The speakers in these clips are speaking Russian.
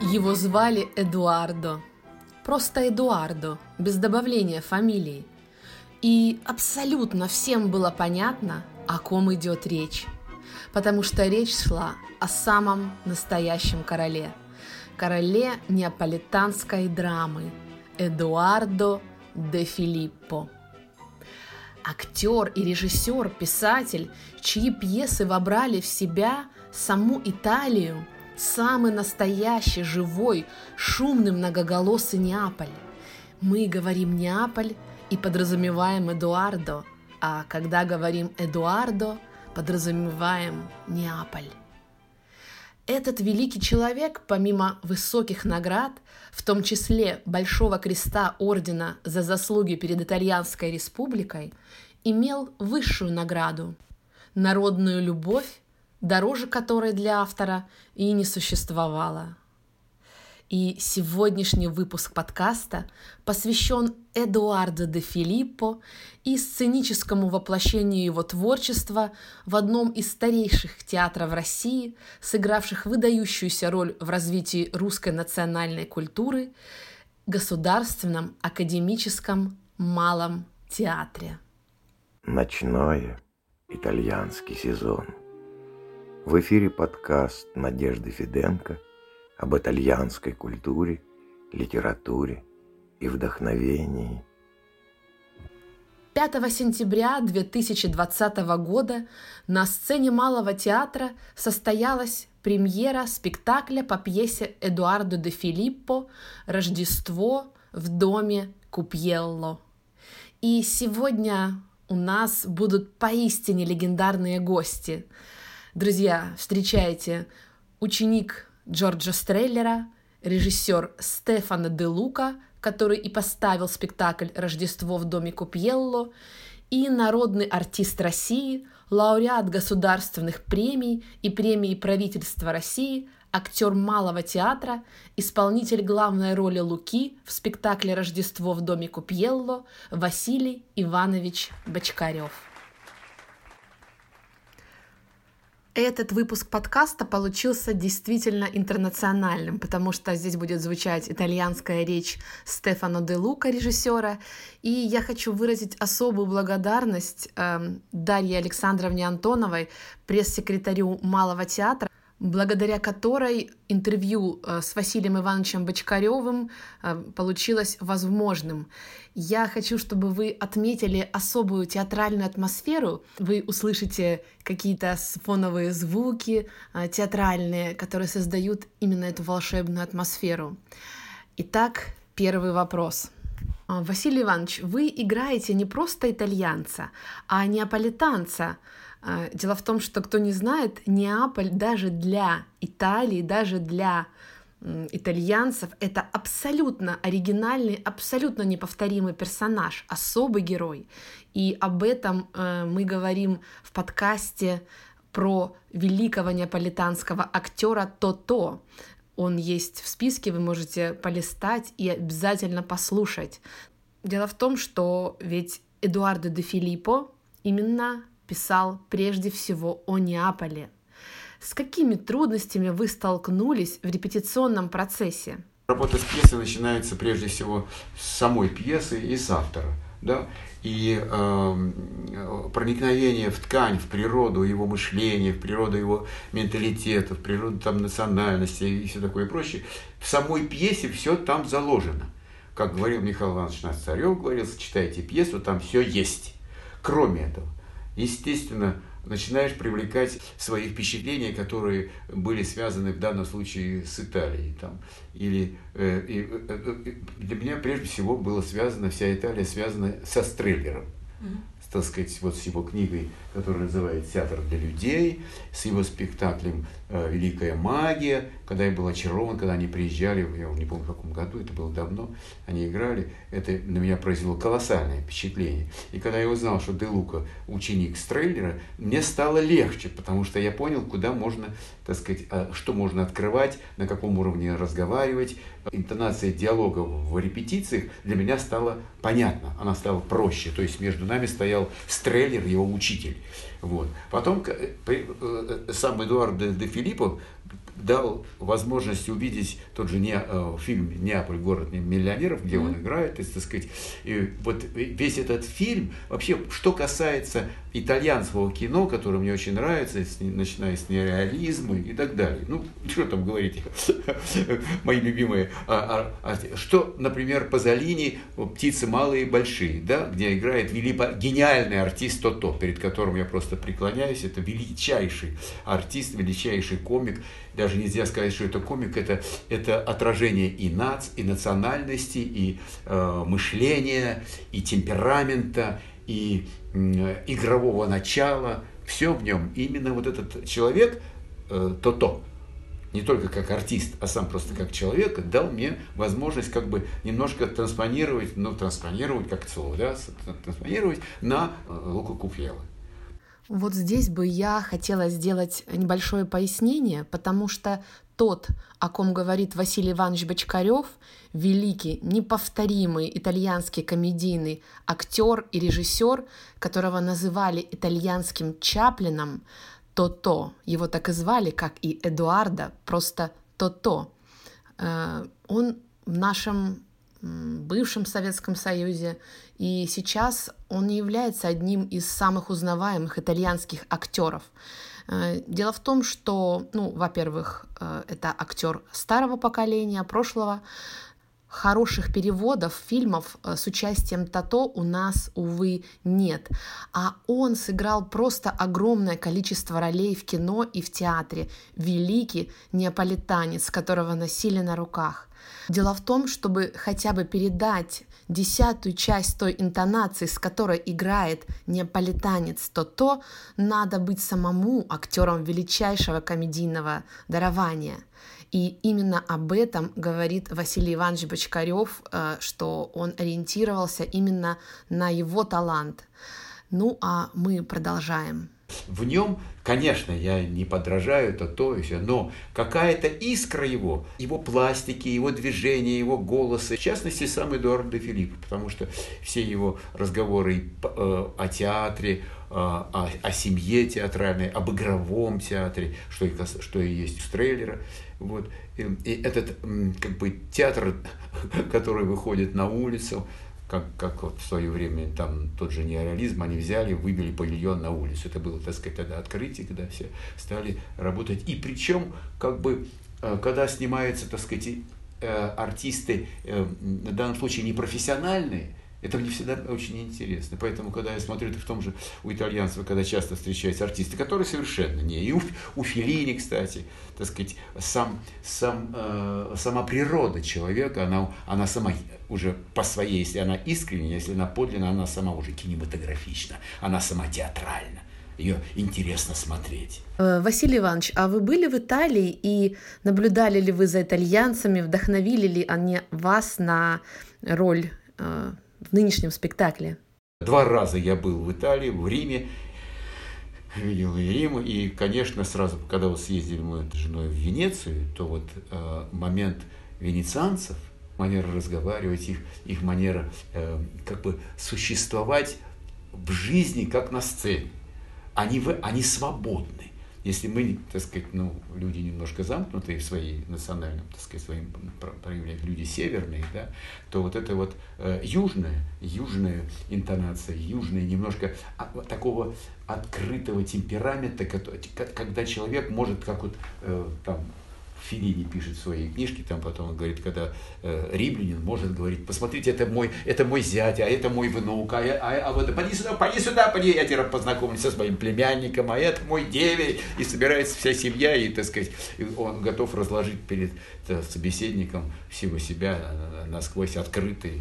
Его звали Эдуардо. Просто Эдуардо, без добавления фамилии. И абсолютно всем было понятно, о ком идет речь. Потому что речь шла о самом настоящем короле. Короле неаполитанской драмы Эдуардо де Филиппо. Актер и режиссер, писатель, чьи пьесы вобрали в себя саму Италию – самый настоящий, живой, шумный, многоголосый Неаполь. Мы говорим Неаполь и подразумеваем Эдуардо, а когда говорим Эдуардо, подразумеваем Неаполь. Этот великий человек, помимо высоких наград, в том числе Большого Креста Ордена за заслуги перед Итальянской Республикой, имел высшую награду – народную любовь дороже которой для автора и не существовало. И сегодняшний выпуск подкаста посвящен Эдуардо де Филиппо и сценическому воплощению его творчества в одном из старейших театров России, сыгравших выдающуюся роль в развитии русской национальной культуры, Государственном академическом малом театре. Ночной итальянский сезон – в эфире подкаст Надежды Фиденко об итальянской культуре, литературе и вдохновении. 5 сентября 2020 года на сцене Малого театра состоялась премьера спектакля по пьесе Эдуардо де Филиппо «Рождество в доме Купьелло». И сегодня у нас будут поистине легендарные гости – Друзья, встречайте ученик Джорджа Стреллера, режиссер Стефана де Лука, который и поставил спектакль «Рождество в доме Купьелло», и народный артист России, лауреат государственных премий и премии правительства России, актер малого театра, исполнитель главной роли Луки в спектакле «Рождество в доме Купьелло» Василий Иванович Бочкарев. Этот выпуск подкаста получился действительно интернациональным, потому что здесь будет звучать итальянская речь Стефано де Лука, режиссера, и я хочу выразить особую благодарность э, Дарье Александровне Антоновой, пресс-секретарю Малого театра, благодаря которой интервью э, с Василием Ивановичем Бочкаревым э, получилось возможным. Я хочу, чтобы вы отметили особую театральную атмосферу. Вы услышите какие-то фоновые звуки э, театральные, которые создают именно эту волшебную атмосферу. Итак, первый вопрос. Василий Иванович, вы играете не просто итальянца, а неаполитанца – дело в том, что кто не знает, Неаполь даже для Италии, даже для итальянцев это абсолютно оригинальный, абсолютно неповторимый персонаж, особый герой. И об этом э, мы говорим в подкасте про великого неаполитанского актера То-То. Он есть в списке, вы можете полистать и обязательно послушать. Дело в том, что ведь Эдуардо де Филиппо именно писал прежде всего о Неаполе. С какими трудностями вы столкнулись в репетиционном процессе? Работа с пьесой начинается прежде всего с самой пьесы и с автора. Да? И э, проникновение в ткань, в природу его мышления, в природу его менталитета, в природу там, национальности и все такое прочее, в самой пьесе все там заложено. Как говорил Михаил Иванович Царев, говорил, читайте пьесу, там все есть. Кроме этого, естественно, начинаешь привлекать свои впечатления, которые были связаны в данном случае с Италией. Там, или, э, и, э, э для меня прежде всего было связано, вся Италия связана со Стреллером. Mm-hmm так сказать, вот с его книгой, которая называется «Театр для людей», с его спектаклем э, «Великая магия», когда я был очарован, когда они приезжали, я не помню в каком году, это было давно, они играли, это на меня произвело колоссальное впечатление. И когда я узнал, что Де Лука ученик Стреллера, мне стало легче, потому что я понял, куда можно, так сказать, а, что можно открывать, на каком уровне разговаривать. Интонация диалога в репетициях для меня стала понятно, она стала проще. То есть между нами стоял Стреллер, его учитель. Вот. Потом э, э, сам Эдуард де Филиппов дал возможность увидеть тот же не, э, фильм «Неаполь. Город миллионеров», где mm-hmm. он играет, и, так сказать, и вот весь этот фильм, вообще, что касается итальянского кино, которое мне очень нравится, начиная с нереализма и так далее. Ну, что там говорить, мои любимые. А, а, а, что, например, Пазолини «Птицы малые и большие», да, где играет велико, гениальный артист Тото, перед которым я просто преклоняюсь. Это величайший артист, величайший комик. Даже нельзя сказать, что это комик, это, это отражение и нац, и национальности, и э, мышления, и темперамента, и игрового начала, все в нем. именно вот этот человек, э, то-то, не только как артист, а сам просто как человек, дал мне возможность как бы немножко транспонировать, ну, транспонировать, как слово, да, транспонировать на э, Луку Купьела. Вот здесь бы я хотела сделать небольшое пояснение, потому что тот, о ком говорит Василий Иванович Бочкарев, великий, неповторимый итальянский комедийный актер и режиссер, которого называли итальянским Чаплином, То-То, его так и звали, как и Эдуарда, просто То-То. Э, он в нашем бывшем Советском Союзе, и сейчас он не является одним из самых узнаваемых итальянских актеров. Э, дело в том, что, ну, во-первых, э, это актер старого поколения, прошлого. Хороших переводов фильмов э, с участием Тато у нас, увы, нет. А он сыграл просто огромное количество ролей в кино и в театре. Великий неаполитанец, которого носили на руках. Дело в том, чтобы хотя бы передать десятую часть той интонации, с которой играет неаполитанец то-то, надо быть самому актером величайшего комедийного дарования. И именно об этом говорит Василий Иванович Бочкарев, э, что он ориентировался именно на его талант. Ну а мы продолжаем. В нем, конечно, я не подражаю, это то и все, но какая-то искра его, его пластики, его движения, его голоса, в частности, сам Эдуард де Филипп, потому что все его разговоры э, о театре, э, о, о семье театральной, об игровом театре, что и, что и есть у трейлера, вот. И, и этот как бы театр, который выходит на улицу, как, как вот в свое время там тот же неореализм, они взяли, выбили павильон на улицу. Это было, так сказать, тогда открытие, когда все стали работать. И причем, как бы, э, когда снимаются, так сказать, э, артисты, э, в данном случае не профессиональные, это мне всегда очень интересно. Поэтому, когда я смотрю, в том же у итальянцев, когда часто встречаются артисты, которые совершенно не. И у, у Филини, кстати, так сказать, сам, сам, э, сама природа человека, она, она сама уже по своей, если она искренняя, если она подлинна, она сама уже кинематографична, она сама театральна ее интересно смотреть. Э, Василий Иванович, а вы были в Италии и наблюдали ли вы за итальянцами, вдохновили ли они вас на роль э, в нынешнем спектакле? Два раза я был в Италии, в Риме, видел и Рим, и, конечно, сразу, когда вот съездили мы с женой в Венецию, то вот э, момент венецианцев, манера разговаривать, их, их манера э, как бы существовать в жизни, как на сцене. Они, в, они свободны. Если мы, так сказать, ну, люди немножко замкнутые в своей национальном, так сказать, своим проявлениях, люди северные, да, то вот это вот э, южная, южная интонация, южная немножко а, такого открытого темперамента, когда человек может, как вот э, там Филини пишет в своей книжке, там потом он говорит, когда э, римлянин может говорить, посмотрите, это мой, это мой зять, а это мой внук, а, а, а вот поди сюда, поди сюда, поди, я тебя познакомлюсь со своим племянником, а это мой деверь, и собирается вся семья, и, так сказать, он готов разложить перед так, собеседником всего себя насквозь открытый,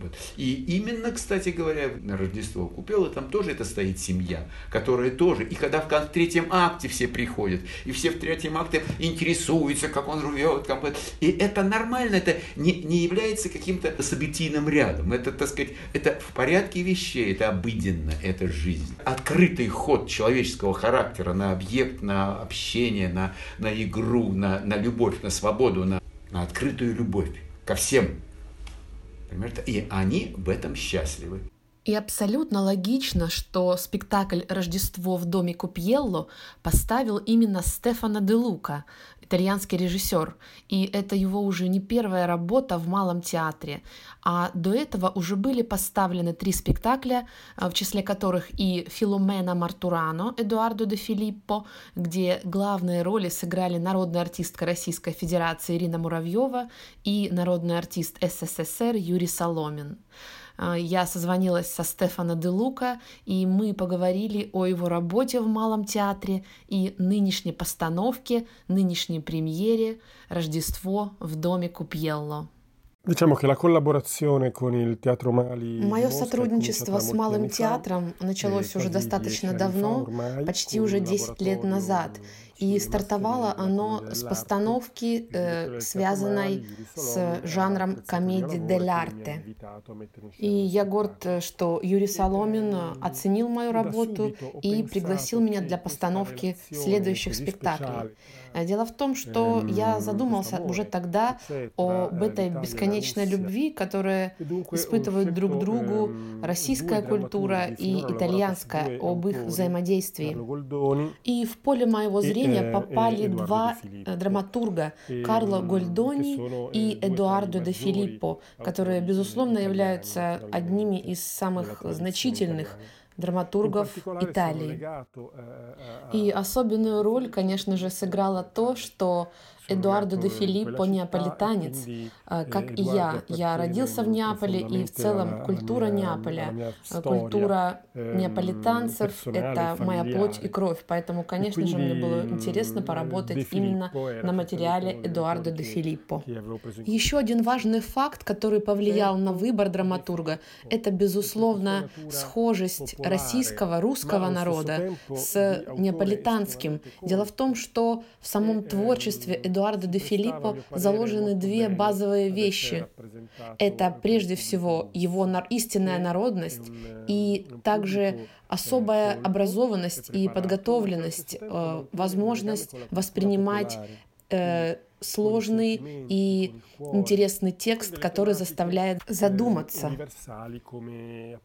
вот. И именно, кстати говоря, на Рождество Купела там тоже это стоит семья, которая тоже. И когда в третьем акте все приходят, и все в третьем акте интересуются, как он рвет, как бы. И это нормально, это не, не является каким-то событийным рядом. Это, так сказать, это в порядке вещей, это обыденно, это жизнь. Открытый ход человеческого характера на объект, на общение, на, на игру, на, на любовь, на свободу, на, на открытую любовь ко всем Понимаете? И они в этом счастливы. И абсолютно логично, что спектакль «Рождество в доме Купьелло» поставил именно Стефано де Лука, итальянский режиссер. И это его уже не первая работа в Малом театре. А до этого уже были поставлены три спектакля, в числе которых и «Филомена Мартурано» Эдуардо де Филиппо, где главные роли сыграли народная артистка Российской Федерации Ирина Муравьева и народный артист СССР Юрий Соломин. А, я созвонилась со Стефано де Лука, и мы поговорили о его работе в Малом театре и нынешней постановке, нынешней премьере «Рождество в доме Купьелло». Diciamo che la collaborazione con il Teatro Mali Мое сотрудничество с Малым театром началось уже достаточно давно, почти уже 10 лет назад, и стартовало оно с постановки, э, связанной с жанром комедии дель арте. И я горд, что Юрий Соломин оценил мою работу и пригласил меня для постановки следующих спектаклей. Э, дело в том, что я задумался уже тогда об этой бесконечной любви, которую испытывают друг другу российская культура и итальянская, об их взаимодействии. И в поле моего зрения попали два драматурга Карло Гольдони и Эдуардо де Филиппо, которые, безусловно, являются одними из самых значительных драматургов Италии. И особенную роль, конечно же, сыграло то, что Эдуардо де Филиппо неаполитанец, а, как и я. Я родился в Неаполе, и в целом культура Неаполя, а, культура неаполитанцев — это моя плоть и кровь. Поэтому, конечно же, мне было интересно поработать именно на материале Эдуардо де Филиппо. Еще один важный факт, который повлиял на выбор драматурга, это, безусловно, схожесть российского, русского народа с неаполитанским. Дело в том, что в самом творчестве Эдуардо Эдуарда де Филиппо заложены две базовые вещи. Это прежде всего его истинная народность и также особая образованность и подготовленность, э, возможность воспринимать э, сложный и интересный текст, который заставляет задуматься.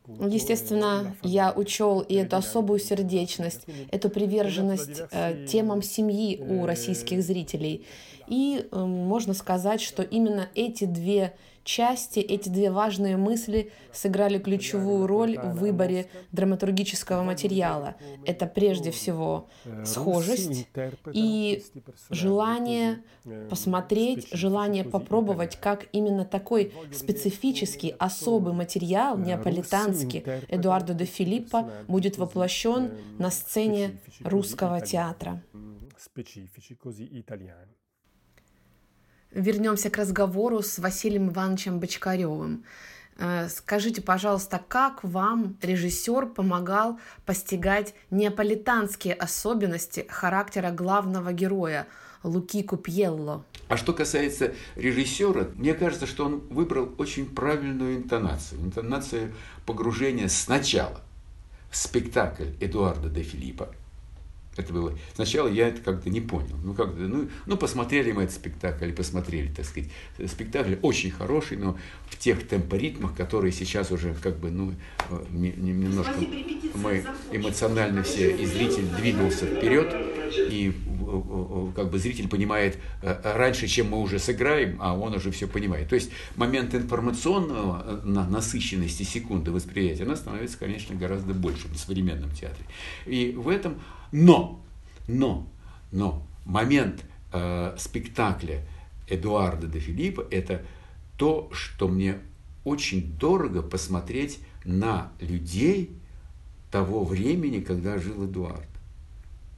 Естественно, я учел и эту особую сердечность, эту приверженность э, темам семьи у российских зрителей. И э, можно сказать, что именно эти две части, эти две важные мысли сыграли ключевую роль в выборе драматургического материала. Это прежде всего схожесть и желание посмотреть, желание попробовать, как именно такой специфический, особый материал, неаполитанский, Эдуардо де Филиппо будет воплощен на сцене русского театра. Специфически, вернемся к разговору с Василием Ивановичем Бочкаревым. Э, скажите, пожалуйста, как вам режиссер помогал постигать неаполитанские особенности характера главного героя Луки Купьелло? А что касается режиссера, мне кажется, что он выбрал очень правильную интонацию. Интонацию погружения сначала в спектакль Эдуарда де Филиппа – это было. Сначала я это как-то не понял. Ну, как ну, ну, посмотрели мы этот спектакль, посмотрели, так сказать. Спектакль очень хороший, но в тех темпоритмах, которые сейчас уже как бы, ну, немножко мы эмоционально все, и зритель двинулся вперед, и как бы зритель понимает э, раньше, чем мы уже сыграем, а он уже все понимает. То есть момент информационного э, насыщенности секунды восприятия, она становится, конечно, гораздо больше в современном театре. И в этом но, но, но момент э, спектакля Эдуарда де Филиппа – это то, что мне очень дорого посмотреть на людей того времени, когда жил Эдуард.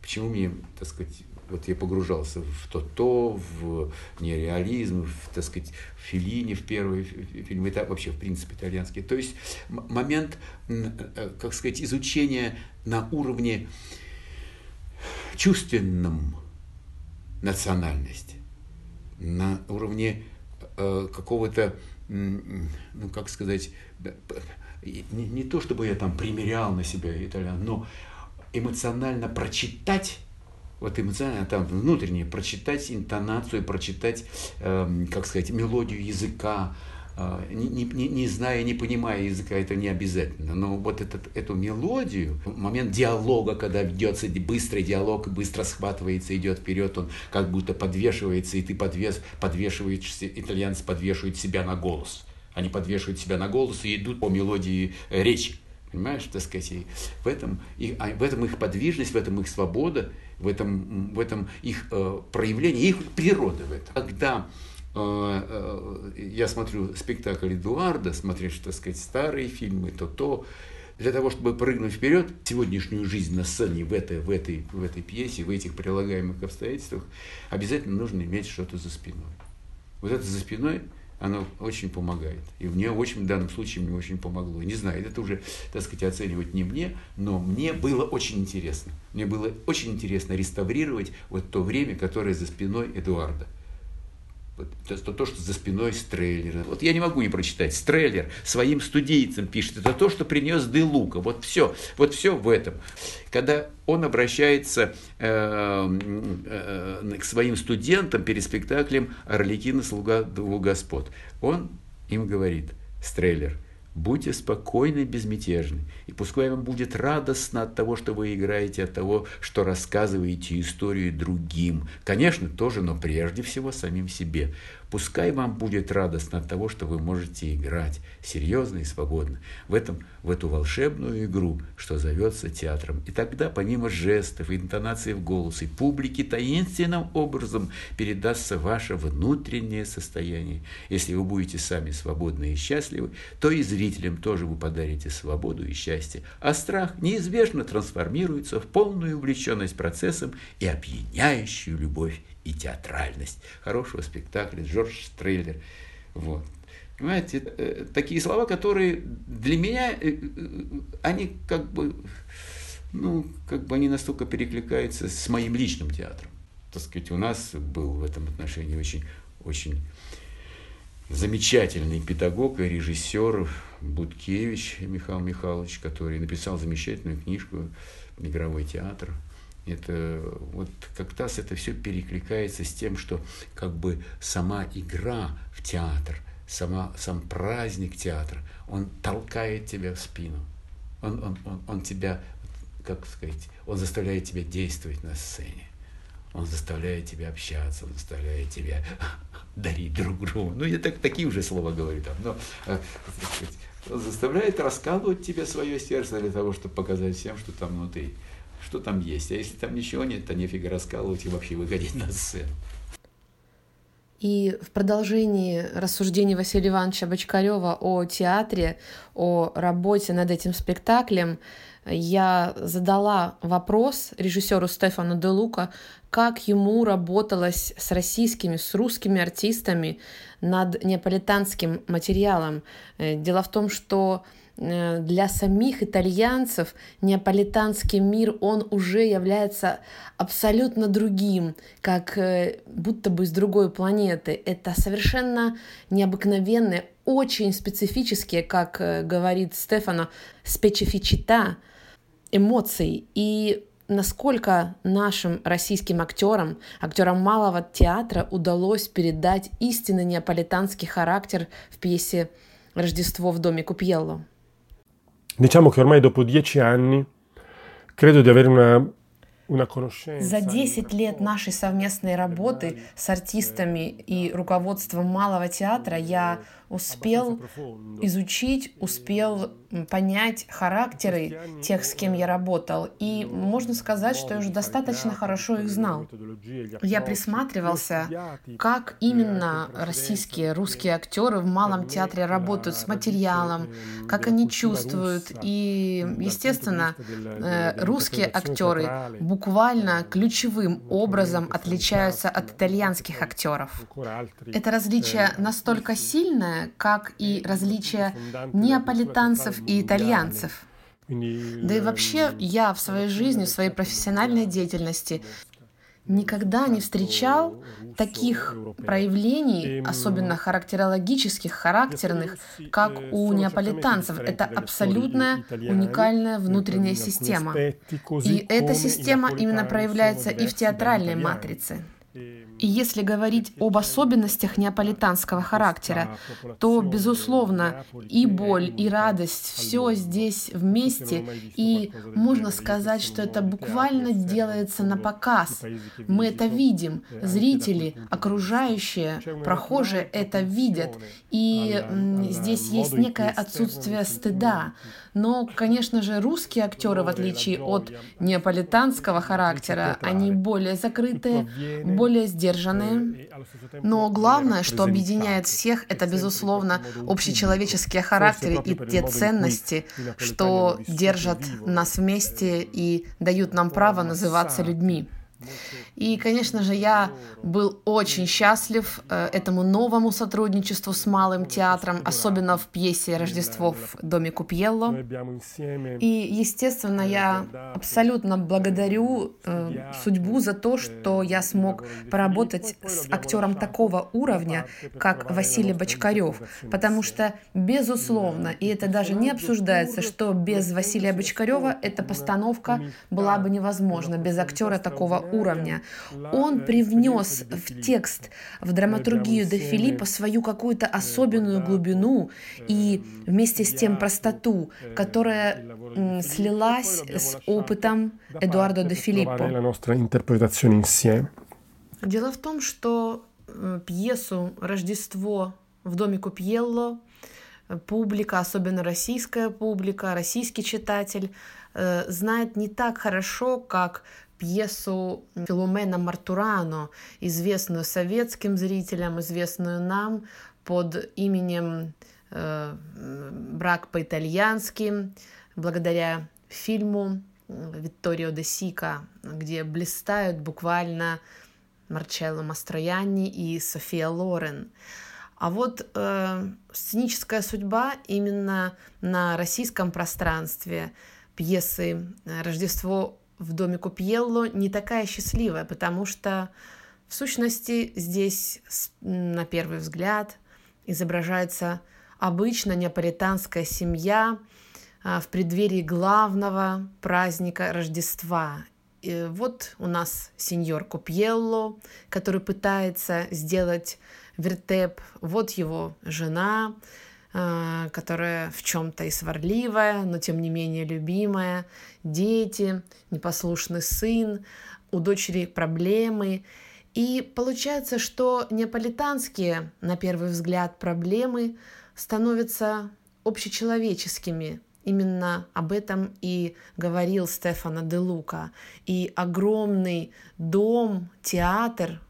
Почему мне, так сказать, вот я погружался в то-то, в нереализм, в, так сказать, в Филини, в первый фильм, это вообще, в принципе, итальянский. То есть момент, э, как сказать, изучения на уровне чувственном национальности, на уровне э, какого-то, ну как сказать, не, не то чтобы я там примерял на себя итальян, но эмоционально прочитать вот эмоционально там внутренне прочитать интонацию, прочитать, э, как сказать, мелодию языка, а, не, не, не зная, не понимая языка, это не обязательно. Но вот этот, эту мелодию, момент диалога, когда ведется быстрый диалог, быстро схватывается, идет вперед, он как будто подвешивается, и ты подвес, подвешиваешь, итальянцы подвешивают себя на голос. Они подвешивают себя на голос и идут по мелодии э, речи. Понимаешь, так сказать, и в этом, и, а, в этом их подвижность, в этом их свобода, в этом, в этом их э, проявление, их природа в этом. Когда э, э, я смотрю спектакль Эдуарда, смотришь, так сказать, старые фильмы, то то, для того, чтобы прыгнуть вперед, сегодняшнюю жизнь на сцене в этой, в этой, в этой пьесе, в этих прилагаемых обстоятельствах, обязательно нужно иметь что-то за спиной. Вот это за спиной оно очень помогает. И мне очень, в данном случае мне очень помогло. Не знаю, это уже, так сказать, оценивать не мне, но мне было очень интересно. Мне было очень интересно реставрировать вот то время, которое за спиной Эдуарда. Это то, что за спиной Стреллера. Вот я не могу не прочитать. Стреллер своим студийцам пишет. Это то, что принес Де Лука. Вот все. Вот все в этом. Когда он обращается э, э, к своим студентам перед спектаклем «Орликина, слуга двух господ», он им говорит, Стреллер – Будьте спокойны и безмятежны, и пускай вам будет радостно от того, что вы играете, от того, что рассказываете историю другим. Конечно, тоже, но прежде всего самим себе. Пускай вам будет радостно от того, что вы можете играть серьезно и свободно в, этом, в эту волшебную игру, что зовется театром. И тогда, помимо жестов интонации в голосе, публике таинственным образом передастся ваше внутреннее состояние. Если вы будете сами свободны и счастливы, то и зрителям тоже вы подарите свободу и счастье. А страх неизбежно трансформируется в полную увлеченность процессом и опьяняющую любовь и театральность хорошего спектакля, Джордж Стреллер. Вот. Понимаете, э, такие слова, которые для меня, э, э, они как бы, ну, как бы они настолько перекликаются с моим личным театром. Так сказать, у нас был в этом отношении очень, очень замечательный педагог и режиссер Будкевич Михаил Михайлович, который написал замечательную книжку «Игровой театр», это вот как раз это все перекликается с тем, что как бы сама игра в театр, сама, сам праздник театра, он толкает тебя в спину. Он, он, он, он тебя, как сказать, он заставляет тебя действовать на сцене. Он заставляет тебя общаться, он заставляет тебя дарить друг другу. Ну, я так, такие уже слова говорю там. Но, э, сказать, он заставляет раскалывать тебе свое сердце для того, чтобы показать всем, что там внутри что там есть. А если там ничего нет, то нефига раскалывать и вообще выходить на сцену. И в продолжении рассуждений Василия Ивановича Бочкарева о театре, о работе над этим спектаклем, я задала вопрос режиссеру Стефану Де Лука, как ему работалось с российскими, с русскими артистами над неаполитанским материалом. Э, дело в том, что для самих итальянцев неаполитанский мир, он уже является абсолютно другим, как э, будто бы с другой планеты. Это совершенно необыкновенные, очень специфические, как э, говорит Стефано, специфичита эмоций. И насколько нашим российским актерам, актерам малого театра удалось передать истинно неаполитанский характер в пьесе «Рождество в доме Купьелло». Diciamo che ormai dopo dieci anni credo di avere una За 10 лет нашей совместной работы с артистами и руководством Малого театра я успел изучить, успел понять характеры тех, с кем я работал. И можно сказать, что я уже достаточно хорошо их знал. Я присматривался, как именно российские, русские актеры в малом театре работают с материалом, как они чувствуют. И, естественно, э, русские актеры буквально ключевым образом отличаются от итальянских актеров. Это различие настолько сильное, как и различия неаполитанцев и итальянцев. Да и вообще я в своей жизни, в своей профессиональной деятельности никогда не встречал таких проявлений, особенно характерологических, характерных, как у неаполитанцев. Это абсолютная уникальная внутренняя система. И эта система именно проявляется и в театральной матрице. И если говорить об особенностях неаполитанского характера, то, безусловно, и боль, и радость, все здесь вместе, и можно сказать, что это буквально делается на показ. Мы это видим, зрители, окружающие, прохожие это видят, и здесь есть некое отсутствие стыда. Но, конечно же, русские актеры, в отличие от неаполитанского характера, они более закрытые, более сдержанные. Но главное, что объединяет всех, это, безусловно, общечеловеческие характеры и те ценности, что держат нас вместе и дают нам право называться людьми. И, конечно же, я был очень счастлив э, этому новому сотрудничеству с Малым театром, особенно в пьесе «Рождество в доме Купьелло». И, естественно, я абсолютно благодарю э, судьбу за то, что я смог поработать с актером такого уровня, как Василий Бочкарев, потому что, безусловно, и это даже не обсуждается, что без Василия Бочкарева эта постановка была бы невозможна, без актера такого уровня. Он привнес в текст, в драматургию Де Филиппа свою какую-то особенную глубину и вместе с тем простоту, которая слилась с опытом Эдуардо Де Филиппо. Дело в том, что э, пьесу «Рождество в доме Купьелло» публика, особенно российская публика, российский читатель, э, знает не так хорошо, как пьесу Филомена Мартурано, известную советским зрителям, известную нам под именем э, «Брак по-итальянски», благодаря фильму Витторио де Сика, где блистают буквально Марчелло Мастроянни и София Лорен. А вот э, сценическая судьба именно на российском пространстве пьесы «Рождество в доме Купьелло не такая счастливая, потому что в сущности здесь на первый взгляд изображается обычно неаполитанская семья а, в преддверии главного праздника Рождества. И вот у нас сеньор Купьелло, который пытается сделать вертеп. Вот его жена, которая в чем-то и сварливая, но тем не менее любимая, дети, непослушный сын, у дочери проблемы. И получается, что неаполитанские, на первый взгляд, проблемы становятся общечеловеческими. Именно об этом и говорил Стефано де Лука. И огромный дом, театр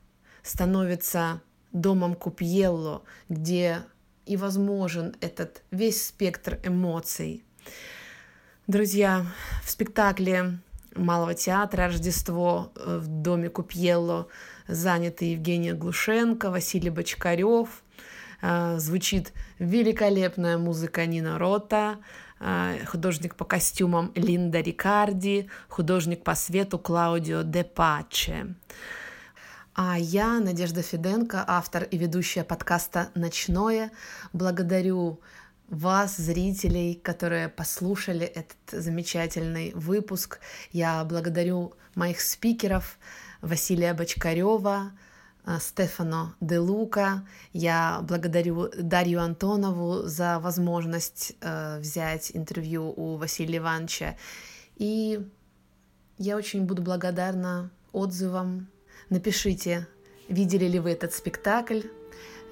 становится домом Купьелло, где и возможен этот весь спектр эмоций. Друзья, в спектакле Малого театра «Рождество» в доме Купьелло заняты Евгения Глушенко, Василий Бочкарев. Э, звучит великолепная музыка Нина Рота, э, художник по костюмам Линда Рикарди, художник по свету Клаудио Де Паче. А я, Надежда Фиденко, автор и ведущая подкаста «Ночное», благодарю вас, зрителей, которые послушали этот замечательный выпуск. Я благодарю моих спикеров Василия Бочкарева, э, Стефано Де Лука. Я благодарю Дарью Антонову за возможность э, взять интервью у Василия Ивановича. И я очень буду благодарна отзывам Напишите, видели ли вы этот спектакль,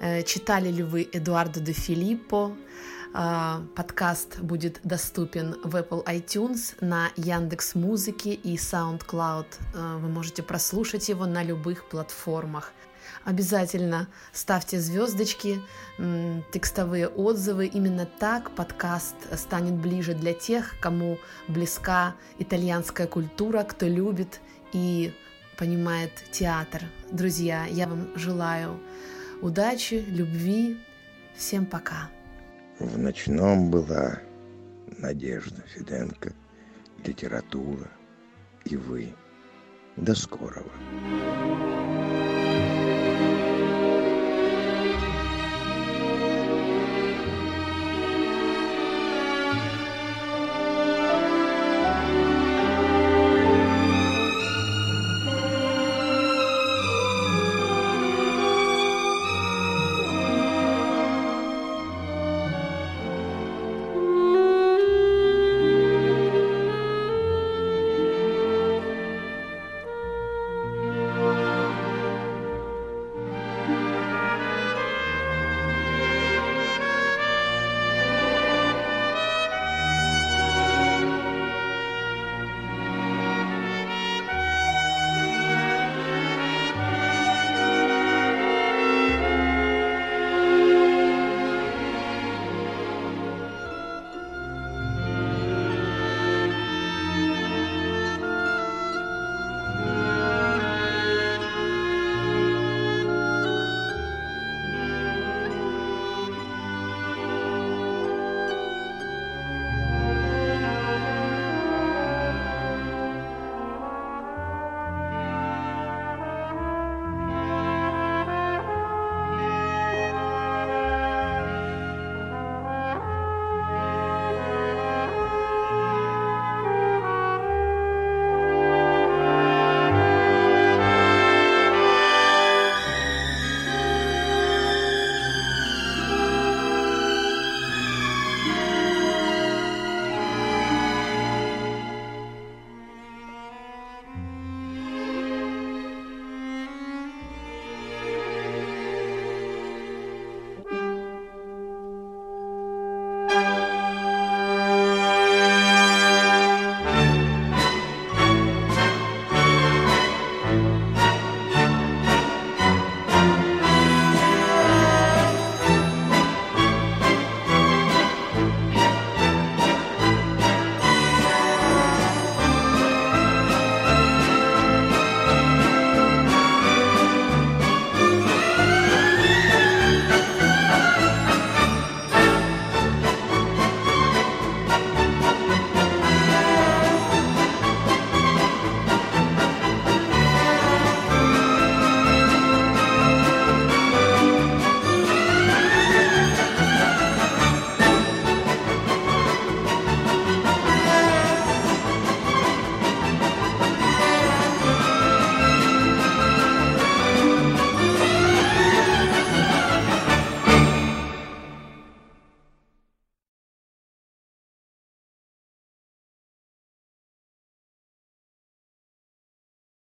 э, читали ли вы Эдуардо де Филиппо. Э, подкаст будет доступен в Apple iTunes, на Яндекс Музыке и SoundCloud. Э, вы можете прослушать его на любых платформах. Обязательно ставьте звездочки, текстовые отзывы. Именно так подкаст станет ближе для тех, кому близка итальянская культура, кто любит и понимает театр. Друзья, я вам желаю удачи, любви. Всем пока. В ночном была Надежда Фиденко, литература и вы. До скорого.